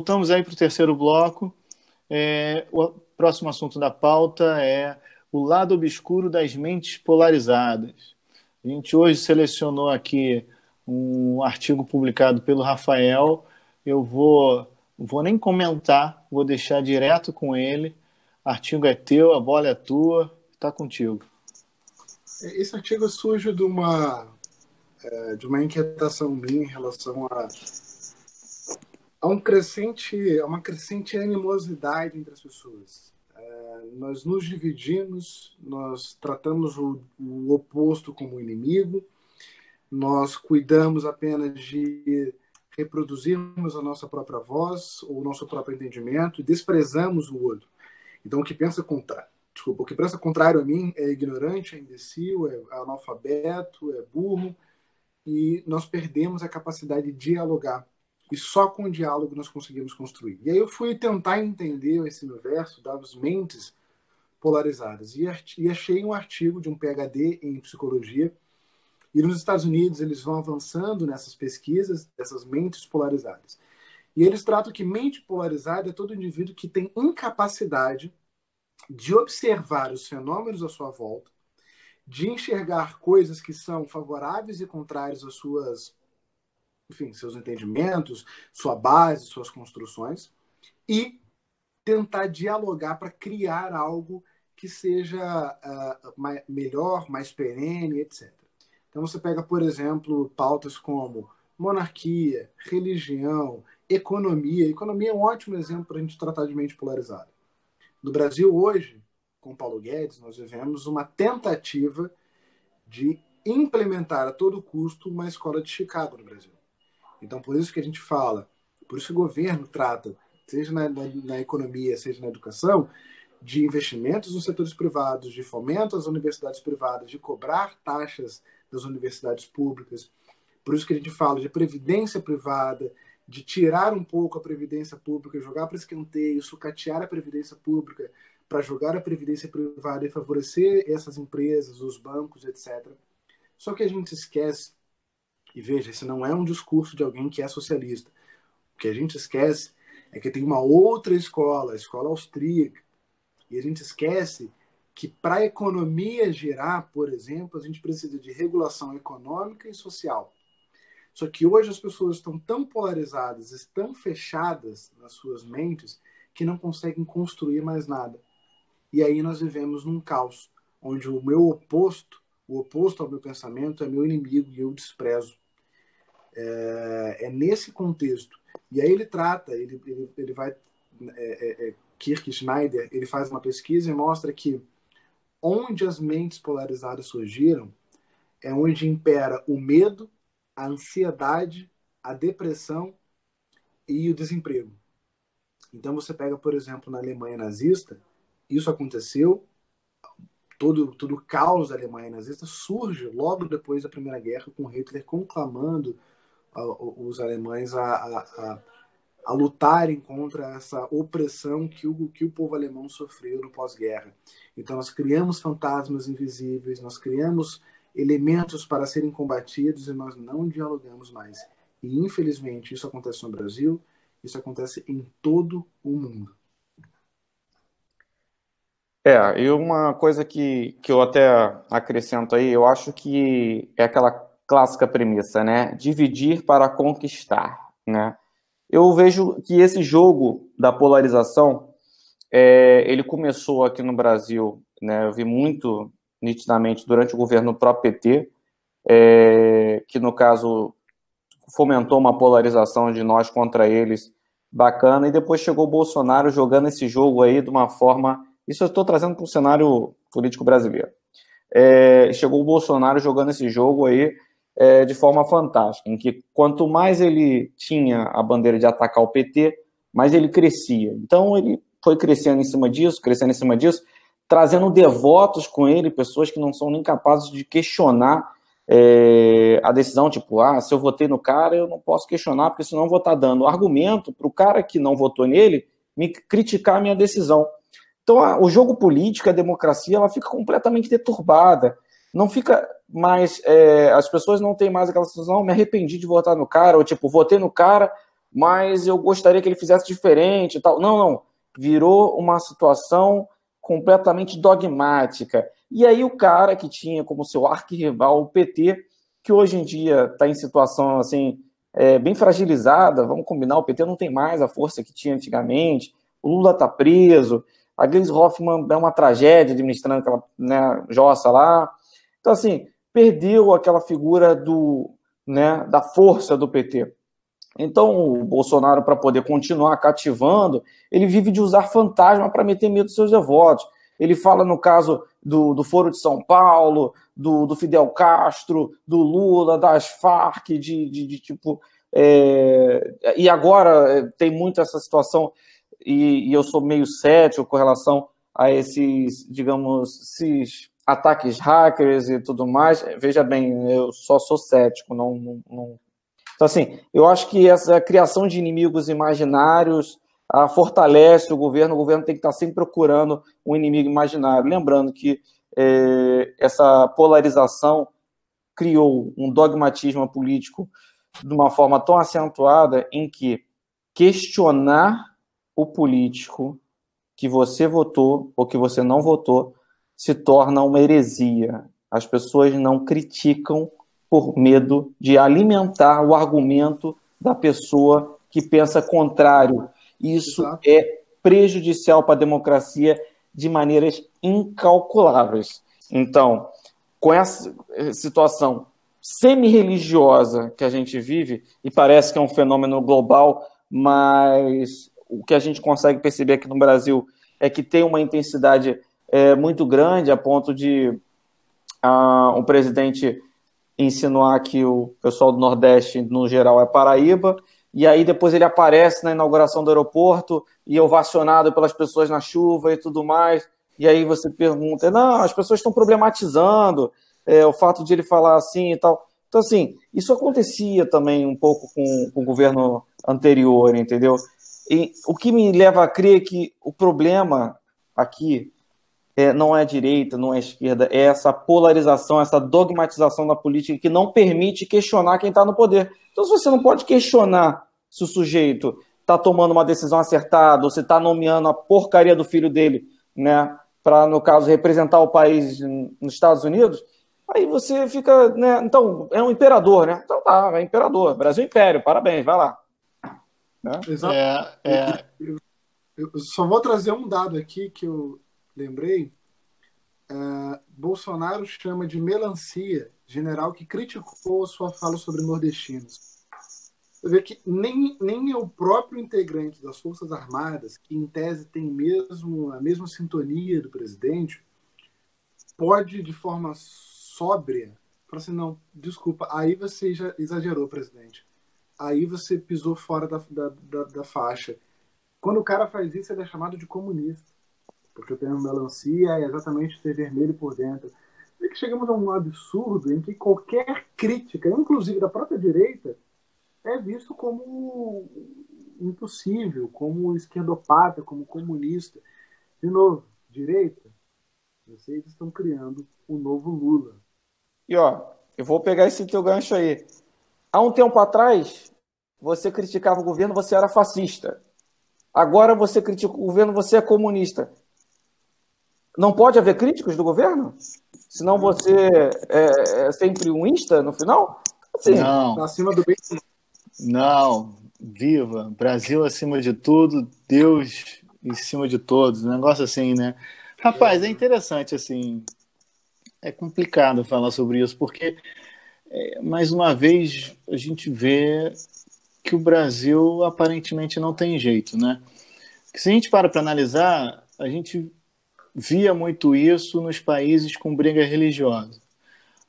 voltamos aí para o terceiro bloco. É, o próximo assunto da pauta é o lado obscuro das mentes polarizadas. A gente hoje selecionou aqui um artigo publicado pelo Rafael. Eu vou, vou nem comentar, vou deixar direto com ele. O artigo é teu, a bola é tua, está contigo. Esse artigo surge de uma, é, de uma inquietação minha em relação a, a um crescente, uma crescente animosidade entre as pessoas. É, nós nos dividimos, nós tratamos o, o oposto como inimigo, nós cuidamos apenas de reproduzirmos a nossa própria voz ou o nosso próprio entendimento e desprezamos o outro. Então, o que pensa contra, desculpa, o que pensa contrário a mim é ignorante, é imbecil, é analfabeto, é burro, e nós perdemos a capacidade de dialogar. E só com o diálogo nós conseguimos construir. E aí eu fui tentar entender esse universo das mentes polarizadas. E, e achei um artigo de um PhD em psicologia. E nos Estados Unidos eles vão avançando nessas pesquisas dessas mentes polarizadas. E eles tratam que mente polarizada é todo indivíduo que tem incapacidade de observar os fenômenos à sua volta, de enxergar coisas que são favoráveis e contrárias às suas enfim, seus entendimentos, sua base, suas construções, e tentar dialogar para criar algo que seja uh, mais, melhor, mais perene, etc. Então você pega, por exemplo, pautas como monarquia, religião, economia. Economia é um ótimo exemplo para a gente tratar de mente polarizada. No Brasil hoje, com Paulo Guedes, nós vivemos uma tentativa de implementar a todo custo uma escola de Chicago no Brasil. Então, por isso que a gente fala, por isso que o governo trata, seja na, na, na economia, seja na educação, de investimentos nos setores privados, de fomento às universidades privadas, de cobrar taxas das universidades públicas. Por isso que a gente fala de previdência privada, de tirar um pouco a previdência pública, jogar para escanteio, sucatear a previdência pública para jogar a previdência privada e favorecer essas empresas, os bancos, etc. Só que a gente esquece e veja, esse não é um discurso de alguém que é socialista. O que a gente esquece é que tem uma outra escola, a escola austríaca. E a gente esquece que para a economia girar, por exemplo, a gente precisa de regulação econômica e social. Só que hoje as pessoas estão tão polarizadas, estão fechadas nas suas mentes, que não conseguem construir mais nada. E aí nós vivemos num caos, onde o meu oposto, o oposto ao meu pensamento, é meu inimigo e eu desprezo. É, é nesse contexto. E aí ele trata, ele, ele, ele vai. É, é, é, Kirk Schneider ele faz uma pesquisa e mostra que onde as mentes polarizadas surgiram é onde impera o medo, a ansiedade, a depressão e o desemprego. Então você pega, por exemplo, na Alemanha nazista, isso aconteceu, todo, todo o caos da Alemanha nazista surge logo depois da Primeira Guerra, com Hitler conclamando os alemães a, a, a, a, lutarem contra essa opressão que o, que o povo alemão sofreu no pós-guerra. Então, nós criamos fantasmas invisíveis, nós criamos elementos para serem combatidos e nós não dialogamos mais. E, infelizmente, isso acontece no Brasil, isso acontece em todo o mundo. É, e uma coisa que, que eu até acrescento aí, eu acho que é aquela clássica premissa, né? Dividir para conquistar, né? Eu vejo que esse jogo da polarização, é, ele começou aqui no Brasil, né? Eu vi muito nitidamente durante o governo próprio PT, é, que no caso fomentou uma polarização de nós contra eles bacana, e depois chegou o Bolsonaro jogando esse jogo aí de uma forma. Isso eu estou trazendo para o cenário político brasileiro. É, chegou o Bolsonaro jogando esse jogo aí é, de forma fantástica, em que quanto mais ele tinha a bandeira de atacar o PT, mais ele crescia. Então ele foi crescendo em cima disso, crescendo em cima disso, trazendo devotos com ele, pessoas que não são nem capazes de questionar é, a decisão, tipo, ah, se eu votei no cara, eu não posso questionar, porque senão vou estar dando argumento para o cara que não votou nele me criticar a minha decisão. Então, o jogo político, a democracia, ela fica completamente deturbada não fica mais. É, as pessoas não têm mais aquela sensação, me arrependi de votar no cara, ou tipo, votei no cara mas eu gostaria que ele fizesse diferente e tal. Não, não. Virou uma situação completamente dogmática. E aí o cara que tinha como seu arquirrival o PT, que hoje em dia está em situação assim é, bem fragilizada, vamos combinar, o PT não tem mais a força que tinha antigamente, o Lula está preso, a Gleisi Hoffmann é uma tragédia administrando aquela né, jossa lá. Então, assim, perdeu aquela figura do, né, da força do PT. Então, o Bolsonaro, para poder continuar cativando, ele vive de usar fantasma para meter medo dos seus devotos. Ele fala no caso do, do Foro de São Paulo, do, do Fidel Castro, do Lula, das Farc, de, de, de tipo. É... e agora é, tem muito essa situação, e, e, eu sou meio cético com relação a esses, digamos, esses ataques hackers e tudo mais. Veja bem, eu só sou cético, não, não, não... Então, assim, eu acho que essa criação de inimigos imaginários a, fortalece o governo, o governo tem que estar sempre procurando um inimigo imaginário. Lembrando que é, essa polarização criou um dogmatismo político de uma forma tão acentuada em que questionar o político que você votou ou que você não votou se torna uma heresia. As pessoas não criticam por medo de alimentar o argumento da pessoa que pensa contrário isso Exato. é prejudicial para a democracia de maneiras incalculáveis. Então, com essa situação semi-religiosa que a gente vive, e parece que é um fenômeno global, mas o que a gente consegue perceber aqui no Brasil é que tem uma intensidade é, muito grande, a ponto de ah, o presidente insinuar que o pessoal do Nordeste, no geral, é Paraíba, e aí depois ele aparece na inauguração do aeroporto e é ovacionado pelas pessoas na chuva e tudo mais. E aí você pergunta, não, as pessoas estão problematizando é, o fato de ele falar assim e tal. Então, assim, isso acontecia também um pouco com, com o governo anterior, entendeu? E o que me leva a crer que o problema aqui é, não é a direita, não é a esquerda, é essa polarização, essa dogmatização da política que não permite questionar quem está no poder. Então, se você não pode questionar se o sujeito está tomando uma decisão acertada, ou se está nomeando a porcaria do filho dele, né, para, no caso, representar o país nos Estados Unidos, aí você fica, né, então, é um imperador, né? Então tá, é imperador, Brasil Império, parabéns, vai lá. Né? É, é... Eu, eu, só vou trazer um dado aqui que eu lembrei. É, Bolsonaro chama de melancia general que criticou a sua fala sobre nordestinos. Você vê que nem, nem o próprio integrante das Forças Armadas, que em tese tem mesmo a mesma sintonia do presidente, pode, de forma sóbria, falar assim: não, desculpa, aí você já exagerou, presidente. Aí você pisou fora da, da, da, da faixa. Quando o cara faz isso, ele é chamado de comunista. Porque o termo melancia é exatamente ser vermelho por dentro. É que chegamos a um absurdo em que qualquer crítica, inclusive da própria direita, é visto como impossível, como esquerdopata, como comunista. De novo, direita, vocês estão criando o um novo Lula. E ó, eu vou pegar esse teu gancho aí. Há um tempo atrás, você criticava o governo, você era fascista. Agora você critica o governo, você é comunista. Não pode haver críticos do governo? Senão você é, é sempre um insta no final? Assim, não. Acima do bem. Não, viva, Brasil acima de tudo, Deus em cima de todos, um negócio assim, né? Rapaz, é interessante, assim, é complicado falar sobre isso, porque, é, mais uma vez, a gente vê que o Brasil aparentemente não tem jeito, né? Se a gente para para analisar, a gente via muito isso nos países com briga religiosa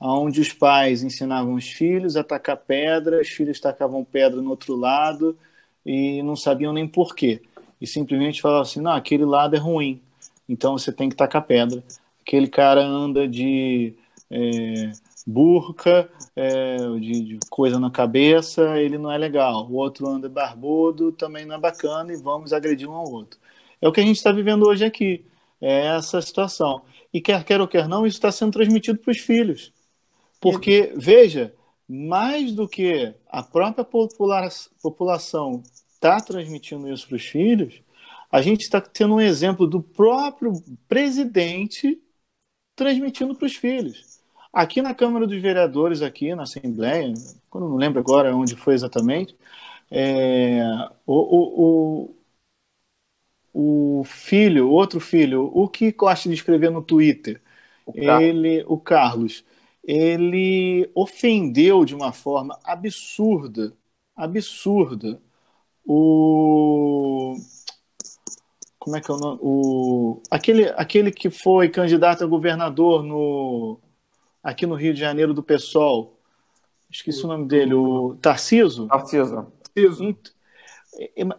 onde os pais ensinavam os filhos a tacar pedra, os filhos tacavam pedra no outro lado e não sabiam nem porquê. E simplesmente falavam assim: não, aquele lado é ruim, então você tem que tacar pedra. Aquele cara anda de é, burca, é, de, de, coisa na cabeça, ele não é legal. O outro anda barbudo, também não é bacana e vamos agredir um ao outro. É o que a gente está vivendo hoje aqui, é essa situação. E quer quer ou quer não, isso está sendo transmitido para os filhos. Porque, veja, mais do que a própria popula população está transmitindo isso para os filhos, a gente está tendo um exemplo do próprio presidente transmitindo para os filhos. Aqui na Câmara dos Vereadores, aqui na Assembleia, quando não lembro agora onde foi exatamente, é, o, o, o, filho, outro filho, o que gosta de escrever no Twitter, o ele, o Carlos, ele ofendeu de uma forma absurda, absurda, o como é que é o nome? O, aquele, aquele que foi candidato a governador no, aqui no Rio de Janeiro do PSOL. Esqueci o, o nome dele, o Tarciso? Tarciso.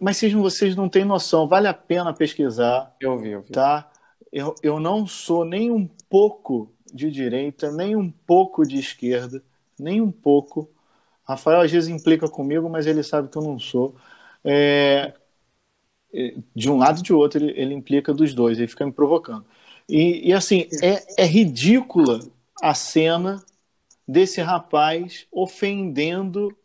Mas vocês, vocês não têm noção, vale a pena pesquisar. Eu vi, eu vi. Tá? Eu, eu não sou nem um pouco de direita, nem um pouco de esquerda, nem um pouco. Rafael às vezes implica comigo, mas ele sabe que eu não sou. É, de um lado e de outro, ele, ele implica dos dois, ele fica me provocando. E, e assim, é, é ridícula a cena desse rapaz ofendendo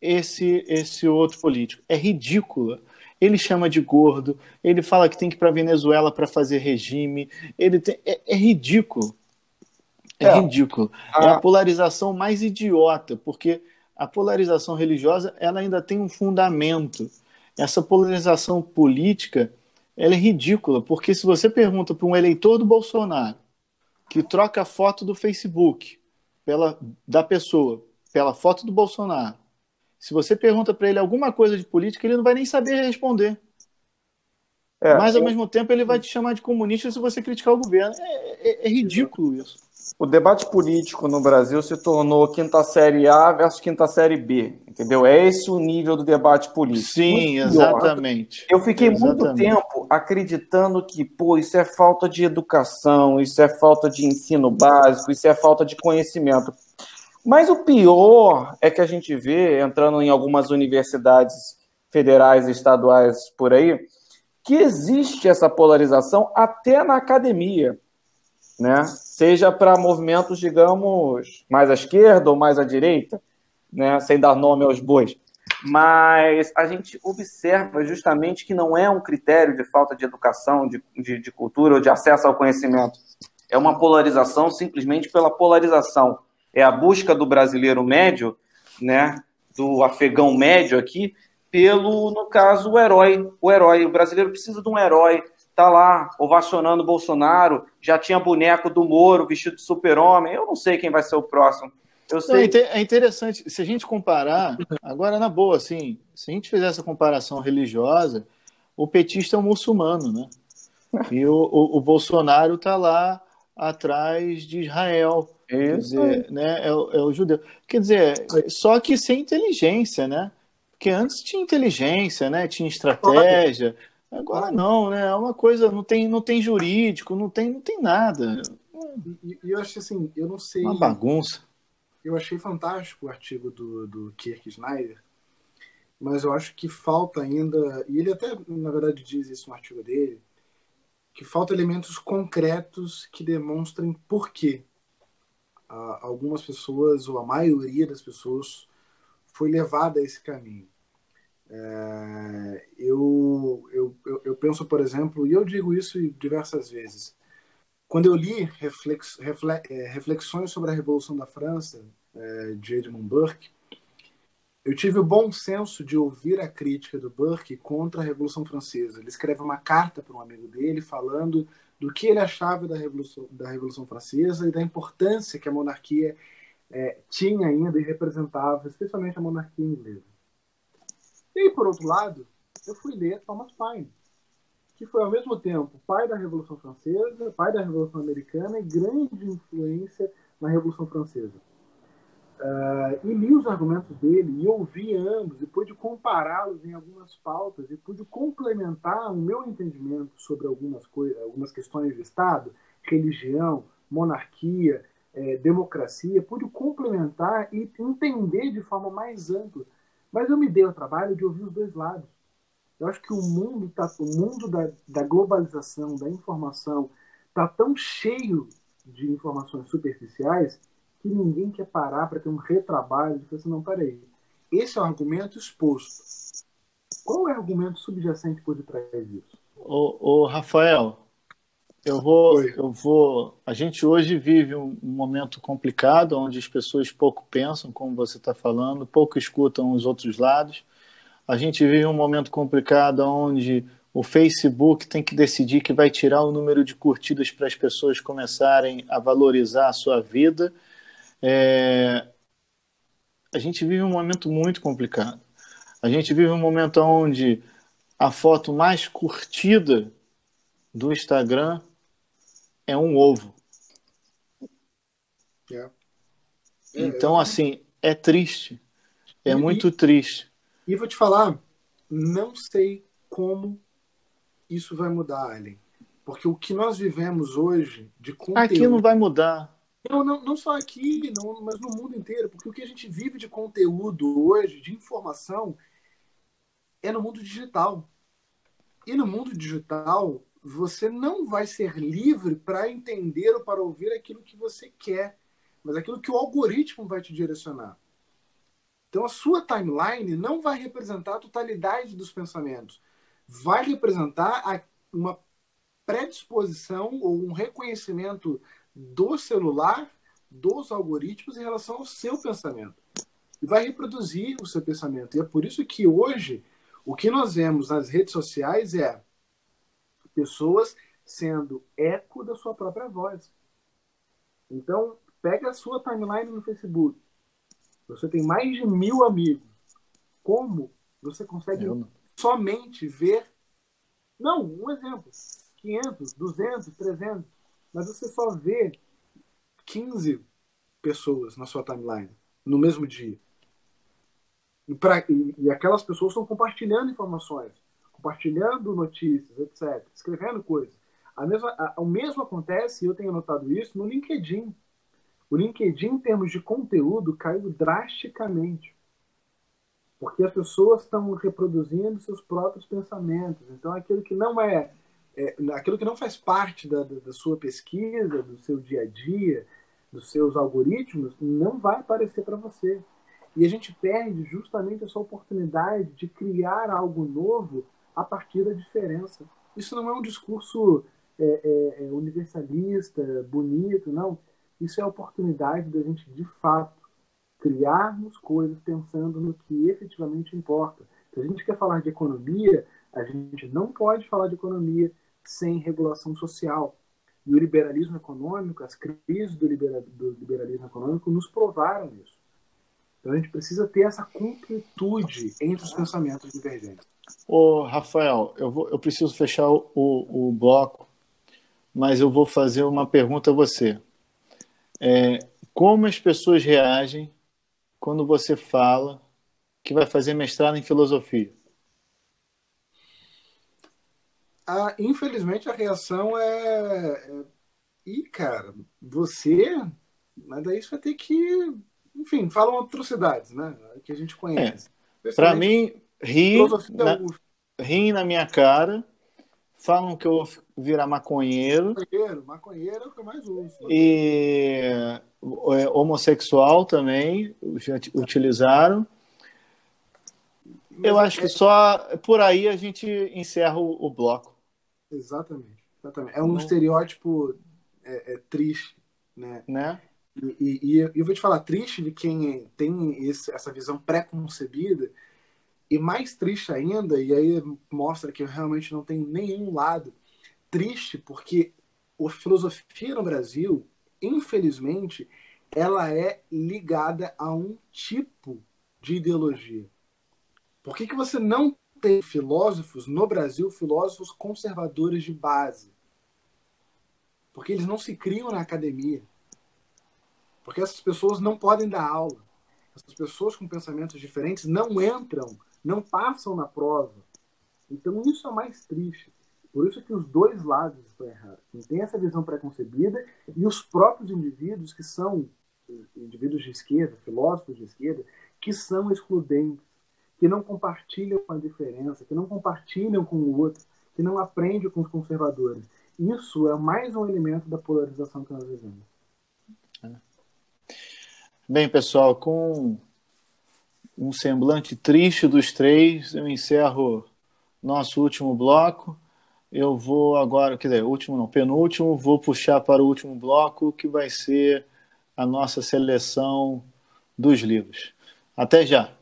esse, esse outro político. É ridícula. Ele chama de gordo, ele fala que tem que ir para Venezuela para fazer regime. Ele tem, é, é ridículo. É, é ridículo. A... É a polarização mais idiota, porque a polarização religiosa ela ainda tem um fundamento essa polarização política ela é ridícula, porque se você pergunta para um eleitor do Bolsonaro que troca a foto do Facebook pela, da pessoa pela foto do Bolsonaro, se você pergunta para ele alguma coisa de política, ele não vai nem saber responder. É, Mas, ao mesmo tempo, ele vai te chamar de comunista se você criticar o governo. É, é, é ridículo isso o debate político no Brasil se tornou quinta série A versus quinta série B, entendeu? É esse o nível do debate político. Sim, exatamente. Eu fiquei exatamente. muito tempo acreditando que, pô, isso é falta de educação, isso é falta de ensino básico, isso é falta de conhecimento. Mas o pior é que a gente vê, entrando em algumas universidades federais e estaduais por aí, que existe essa polarização até na academia né? Seja para movimentos, digamos, mais à esquerda ou mais à direita, né? Sem dar nome aos bois. Mas a gente observa justamente que não é um critério de falta de educação, de, de, de cultura ou de acesso ao conhecimento. É uma polarização simplesmente pela polarização. É a busca do brasileiro médio, né? Do afegão médio aqui, pelo, no caso, o herói. O herói. O brasileiro precisa de um herói tá lá ovacionando o Bolsonaro, já tinha boneco do Moro vestido de super-homem. Eu não sei quem vai ser o próximo. Eu sei. É interessante, se a gente comparar, agora na boa, assim, se a gente fizer essa comparação religiosa, o petista é um muçulmano, né? E o, o, o Bolsonaro está lá atrás de Israel. Isso. Dizer, né? É, é, o judeu. Quer dizer, só que sem inteligência, né? Porque antes tinha inteligência, né? Tinha estratégia. Agora não, né? É uma coisa, não tem, não tem jurídico, não tem, não tem nada. E, e eu acho assim, eu não sei. Uma bagunça. Eu achei fantástico o artigo do, do Kirk Snyder, mas eu acho que falta ainda, e ele até, na verdade, diz isso no artigo dele, que falta elementos concretos que demonstrem por que algumas pessoas, ou a maioria das pessoas, foi levada a esse caminho. É, eu, eu, eu, penso, por exemplo, e eu digo isso diversas vezes, quando eu li reflex, reflex, é, Reflexões sobre a Revolução da França, é, de Edmund Burke, eu tive o bom senso de ouvir a crítica do Burke contra a Revolução Francesa. Ele escreve uma carta para um amigo dele falando do que ele achava da Revolução, da Revolução Francesa e da importância que a monarquia é, tinha ainda e representava, especialmente a monarquia inglesa. E, por outro lado, eu fui ler Thomas Paine, que foi ao mesmo tempo pai da Revolução Francesa, pai da Revolução Americana e grande influência na Revolução Francesa. Uh, e li os argumentos dele e ouvi ambos e pude compará-los em algumas pautas e pude complementar o meu entendimento sobre algumas coisas, algumas questões de Estado, religião, monarquia, eh, democracia, pude complementar e entender de forma mais ampla mas eu me dei o trabalho de ouvir os dois lados. Eu acho que o mundo tá, o mundo da, da globalização, da informação, está tão cheio de informações superficiais que ninguém quer parar para ter um retrabalho falar assim, não, peraí, esse é o argumento exposto. Qual é o argumento subjacente por detrás disso? O, o Rafael, eu vou, eu vou. A gente hoje vive um, momento complicado, onde as pessoas pouco pensam, como você está falando, pouco escutam os outros lados. A gente vive um momento complicado, onde o Facebook tem que decidir que vai tirar o número de curtidas para as pessoas começarem a valorizar a sua vida. É... A gente vive um momento muito complicado. A gente vive um momento onde a foto mais curtida do Instagram é um ovo. É. Então, assim, é triste. É e, muito triste. E vou te falar, não sei como isso vai mudar, Allen. Porque o que nós vivemos hoje de conteúdo... Aqui não vai mudar. Não, não, não só aqui, não, mas no mundo inteiro. Porque o que a gente vive de conteúdo hoje, de informação, é no mundo digital. E no mundo digital, você não vai ser livre para entender ou para ouvir aquilo que você quer, mas aquilo que o algoritmo vai te direcionar. Então a sua timeline não vai representar a totalidade dos pensamentos, vai representar uma predisposição ou um reconhecimento do celular, dos algoritmos em relação ao seu pensamento. E vai reproduzir o seu pensamento. E é por isso que hoje o que nós vemos nas redes sociais é pessoas sendo eco da sua própria voz. Então, pega a sua timeline no Facebook. Você tem mais de mil amigos. Como você consegue somente ver. Não, um exemplo: 500, 200, 300. Mas você só vê 15 pessoas na sua timeline no mesmo dia. E, pra, e, e aquelas pessoas estão compartilhando informações compartilhando notícias, etc., escrevendo coisas. A mesma, a, o mesmo acontece, e eu tenho notado isso, no LinkedIn. O LinkedIn, em termos de conteúdo, caiu drasticamente. Porque as pessoas estão reproduzindo seus próprios pensamentos. Então, aquilo que não é, é aquilo que não faz parte da, da, sua pesquisa, do seu dia a dia, dos seus algoritmos, não vai aparecer para você. E a gente perde justamente essa oportunidade de criar algo novo a partir da diferença. Isso não é um discurso é, é, é, universalista, bonito, não. Isso é a oportunidade da gente, de fato, criarmos coisas pensando no que efetivamente importa. Se a gente quer falar de economia, a gente não pode falar de economia sem regulação social. E o liberalismo econômico, as crises do, libera, do liberalismo econômico nos provaram isso. Então a gente precisa ter essa completude entre os pensamentos divergentes. Ô, Rafael, eu, vou, eu preciso fechar o, o, bloco, mas eu vou fazer uma pergunta a você. É, como as pessoas reagem quando você fala que vai fazer mestrado em filosofia? Ah, infelizmente a reação é, é. Ih, cara, você. Mas daí você vai ter que. Enfim, falam atrocidades, né? Que a gente conhece. É. Para mim, Ri na, riem na minha cara, falam que eu vou virar maconheiro. Maconheiro, maconheiro é o que eu mais uso. E é, homossexual também utilizaram. eu acho que é só por aí a gente encerra o, o bloco. Exatamente, exatamente. É um Não. estereótipo é, é, triste, né? né? E, e, e, eu vou te falar, triste de quem tem esse, essa visão pré-concebida e mais triste ainda, e aí mostra que eu realmente não tenho nenhum lado triste, porque a filosofia no Brasil, infelizmente, ela é ligada a um tipo de ideologia. Por que, que você não tem filósofos no Brasil, filósofos conservadores de base? Porque eles não se criam na academia. Porque essas pessoas não podem dar aula. Essas pessoas com pensamentos diferentes não entram não passam na prova. Então isso é mais triste. Por isso que os dois lados estão errados. Quem tem essa visão preconcebida e os próprios indivíduos que são indivíduos de esquerda, filósofos de esquerda, que são excludentes, que não compartilham com a diferença, que não compartilham com o outro, que não aprendem com os conservadores. Isso é mais um elemento da polarização que nós vivemos. Bem, pessoal, com um semblante triste dos três, eu encerro nosso último bloco. Eu vou agora, quer dizer, último não, penúltimo, vou puxar para o último bloco, que vai ser a nossa seleção dos livros. Até já!